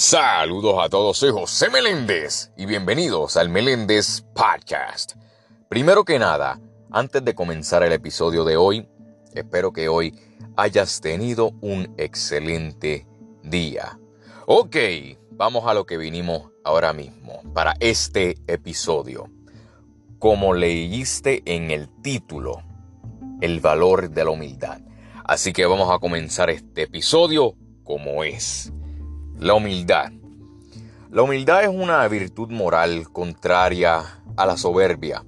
Saludos a todos, soy José Meléndez y bienvenidos al Meléndez Podcast. Primero que nada, antes de comenzar el episodio de hoy, espero que hoy hayas tenido un excelente día. Ok, vamos a lo que vinimos ahora mismo para este episodio. Como leíste en el título, el valor de la humildad. Así que vamos a comenzar este episodio como es. La humildad. La humildad es una virtud moral contraria a la soberbia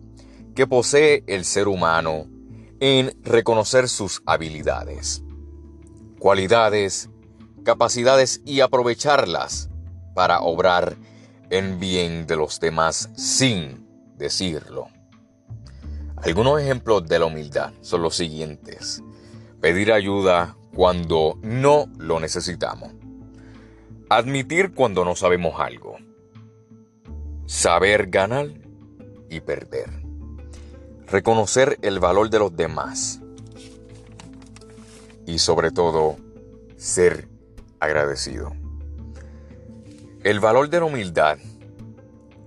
que posee el ser humano en reconocer sus habilidades, cualidades, capacidades y aprovecharlas para obrar en bien de los demás sin decirlo. Algunos ejemplos de la humildad son los siguientes. Pedir ayuda cuando no lo necesitamos Admitir cuando no sabemos algo. Saber ganar y perder. Reconocer el valor de los demás. Y sobre todo, ser agradecido. El valor de la humildad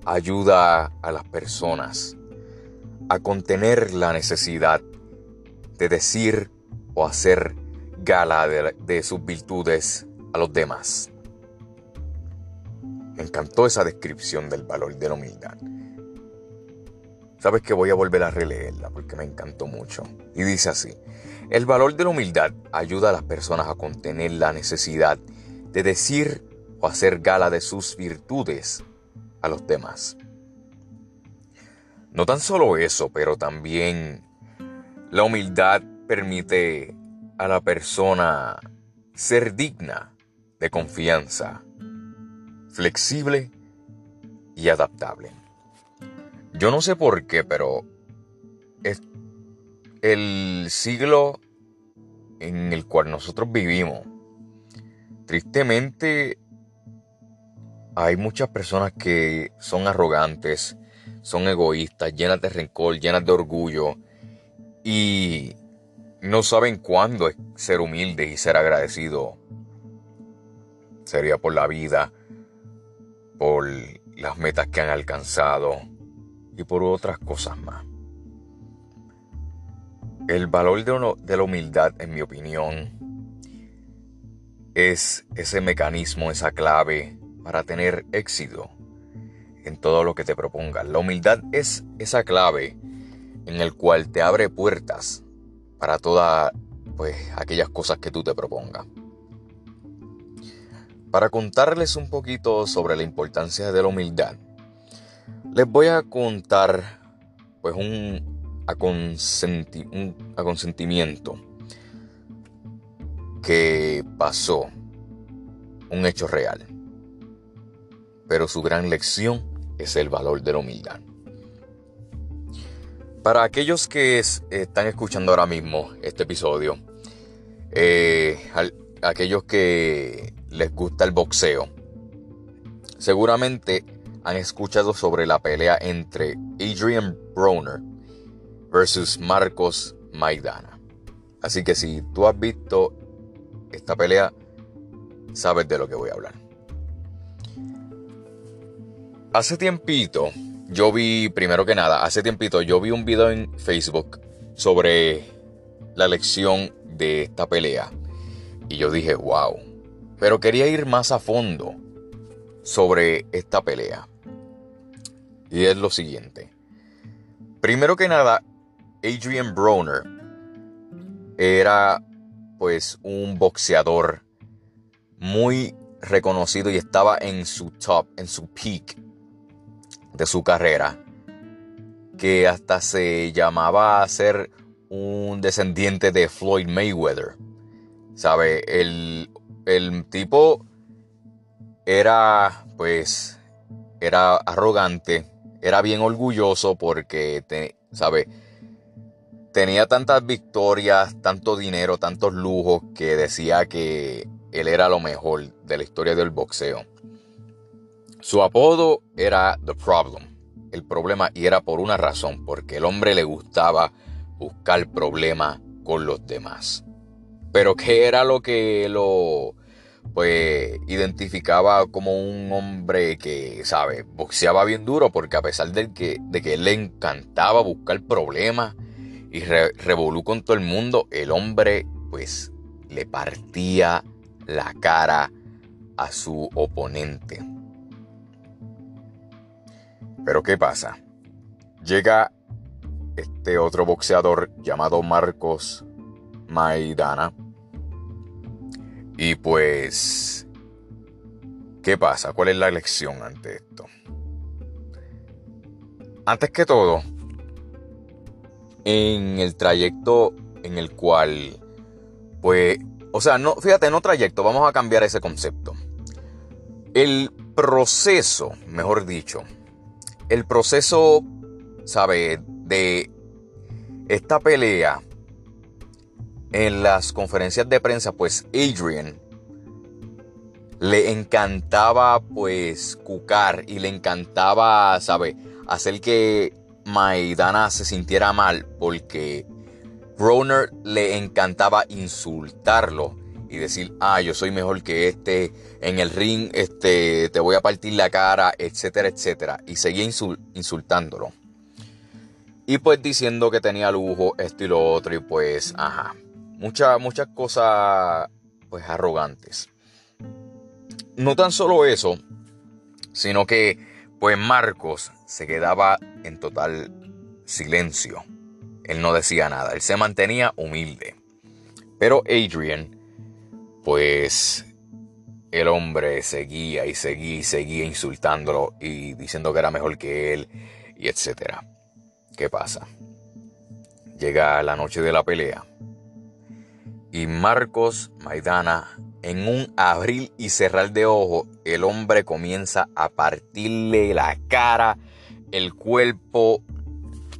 ayuda a las personas a contener la necesidad de decir o hacer gala de, sus virtudes a los demás. Me encantó esa descripción del valor de la humildad. Sabes que voy a volver a releerla porque me encantó mucho. Y dice así, el valor de la humildad ayuda a las personas a contener la necesidad de decir o hacer gala de sus virtudes a los demás. No tan solo eso, pero también la humildad permite a la persona ser digna de confianza flexible y adaptable. Yo no sé por qué, pero es el siglo en el cual nosotros vivimos, tristemente hay muchas personas que son arrogantes, son egoístas, llenas de rencor, llenas de orgullo y no saben cuándo ser humilde y ser agradecido. Sería por la vida, por las metas que han alcanzado y por otras cosas más. El valor de, la humildad, en mi opinión, es ese mecanismo, esa clave para tener éxito en todo lo que te propongas. La humildad es esa clave en el cual te abre puertas para todas pues, aquellas cosas que tú te propongas. Para contarles un poquito sobre la importancia de la humildad, les voy a contar pues un, aconsentimiento que pasó, un hecho real. Pero su gran lección es el valor de la humildad. Para aquellos que están escuchando ahora mismo este episodio, eh, aquellos que les gusta el boxeo, seguramente han escuchado sobre la pelea entre Adrian Broner versus Marcos Maidana. Así que si tú has visto esta pelea, sabes de lo que voy a hablar. Hace tiempito, yo vi, primero que nada, hace tiempito yo vi un video en Facebook sobre la lección de esta pelea. Y yo dije, wow, pero quería ir más a fondo sobre esta pelea. Y es lo siguiente. Primero que nada, Adrian Broner era pues un boxeador muy reconocido y estaba en su top, en su peak de su carrera, que hasta se llamaba a ser un descendiente de Floyd Mayweather. ¿Sabe? El el tipo era, pues, era arrogante, era bien orgulloso porque, te, ¿sabe? Tenía tantas victorias, tanto dinero, tantos lujos que decía que él era lo mejor de la historia del boxeo. Su apodo era The Problem, el problema, y era por una razón, porque el hombre le gustaba buscar problemas con los demás. Pero ¿qué era lo que lo pues identificaba como un hombre que, ¿sabe? Boxeaba bien duro porque a pesar de que, de que le encantaba buscar problemas y revolú con todo el mundo, el hombre pues le partía la cara a su oponente. Pero ¿qué pasa? Llega este otro boxeador llamado Marcos Maidana y pues, ¿qué pasa? ¿Cuál es la lección ante esto? Antes que todo, en el trayecto en el cual, pues, o sea, no, fíjate, no trayecto, vamos a cambiar ese concepto. El proceso, mejor dicho, el proceso, ¿sabe? De esta pelea en las conferencias de prensa, pues Adrian le encantaba pues cucar y le encantaba, ¿sabe? Hacer que Maidana se sintiera mal porque Broner le encantaba insultarlo y decir, ah, yo soy mejor que este, en el ring este, te voy a partir la cara, etcétera, etcétera. Y seguía insultándolo. Y pues diciendo que tenía lujo, esto y lo otro, y pues, ajá muchas, cosas pues arrogantes. No tan solo eso, sino que pues Marcos se quedaba en total silencio. Él no decía nada, él se mantenía humilde. Pero Adrian, pues el hombre seguía y seguía y seguía insultándolo y diciendo que era mejor que él y etcétera. ¿Qué pasa? Llega la noche de la pelea y Marcos Maidana, en un abril y cerrar de ojo, el hombre comienza a partirle la cara, el cuerpo,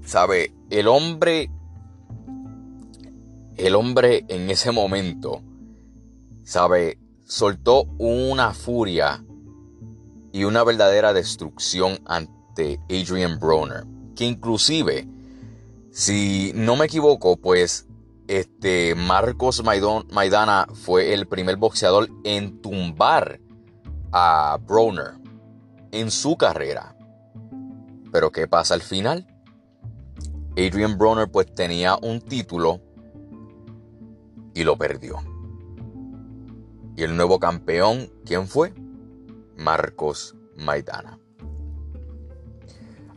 ¿sabe? El hombre, el hombre en ese momento, ¿sabe? Soltó una furia y una verdadera destrucción ante Adrian Broner, que inclusive, si no me equivoco, pues este, Marcos Maidana fue el primer boxeador en tumbar a Broner en su carrera. Pero ¿qué pasa al final? Adrian Broner pues tenía un título y lo perdió. Y el nuevo campeón, ¿quién fue? Marcos Maidana.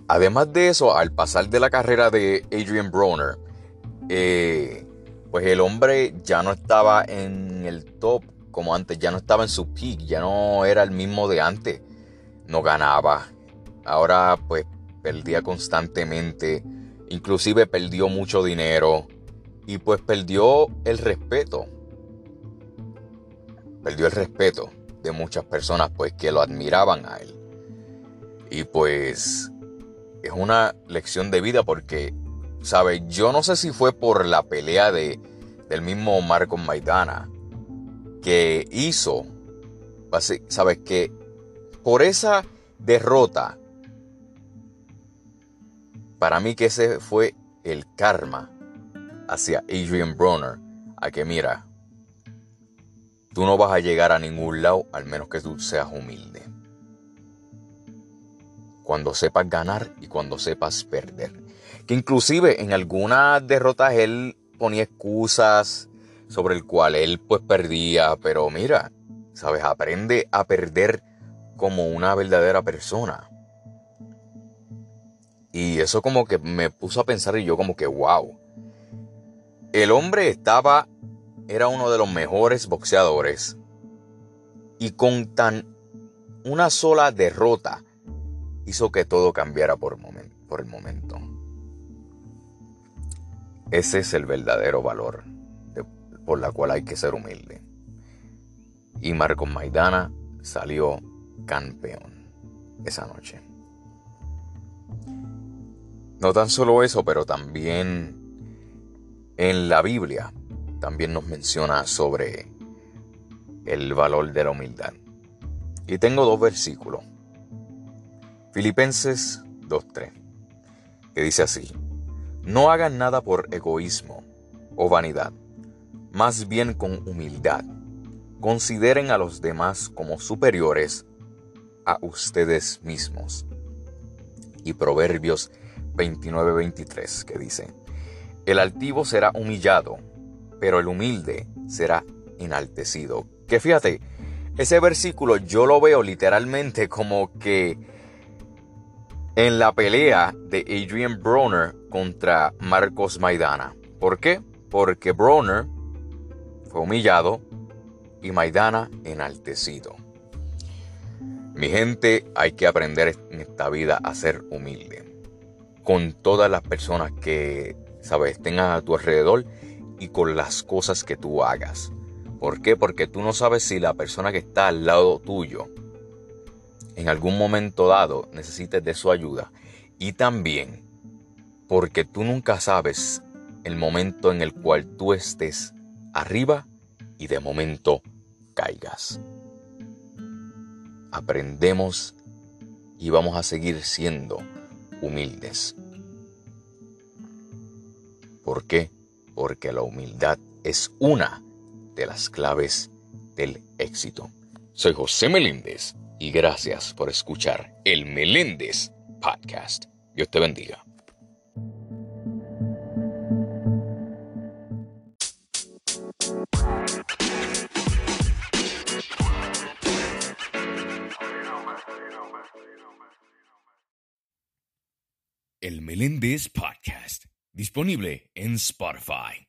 Además de eso, al pasar de la carrera de Adrian Broner, eh, pues el hombre ya no estaba en el top como antes, ya no estaba en su peak, ya no era el mismo de antes, no ganaba, ahora pues perdía constantemente, inclusive perdió mucho dinero. Y pues perdió el respeto, perdió el respeto de muchas personas pues que lo admiraban a él. Y pues es una lección de vida porque ¿Sabe? Yo no sé si fue por la pelea de, del mismo Marcos Maidana que hizo, ¿sabes? Que por esa derrota, para mí que ese fue el karma hacia Adrian Bronner, a que mira, tú no vas a llegar a ningún lado al menos que tú seas humilde. Cuando sepas ganar y cuando sepas perder. Que inclusive en algunas derrotas él ponía excusas sobre el cual él pues perdía, pero mira, sabes, aprende a perder como una verdadera persona. Y eso como que me puso a pensar y yo como que wow. El hombre estaba, era uno de los mejores boxeadores y con tan una sola derrota hizo que todo cambiara por, el momento. Ese es el verdadero valor por la cual hay que ser humilde. Y Marcos Maidana salió campeón esa noche. No tan solo eso, pero también en la Biblia también nos menciona sobre el valor de la humildad. Y tengo dos versículos. Filipenses 2.3, que dice así, no hagan nada por egoísmo o vanidad, más bien con humildad. consideren a los demás como superiores a ustedes mismos. Y Proverbios 29-23 que dice, el altivo será humillado, pero el humilde será enaltecido. Que fíjate, ese versículo yo lo veo literalmente como que en la pelea de Adrian Broner contra Marcos Maidana. ¿Por qué? Porque Broner fue humillado y Maidana enaltecido. Mi gente, hay que aprender en esta vida a ser humilde. Con todas las personas que, sabes, tengan a tu alrededor y con las cosas que tú hagas. ¿Por qué? Porque tú no sabes si la persona que está al lado tuyo en algún momento dado necesites de su ayuda. Y también porque tú nunca sabes el momento en el cual tú estés arriba y de momento caigas. Aprendemos y vamos a seguir siendo humildes. ¿Por qué? Porque la humildad es una de las claves del éxito. Soy José Meléndez y gracias por escuchar el Meléndez Podcast. Dios te bendiga. Meléndez Podcast, disponible en Spotify.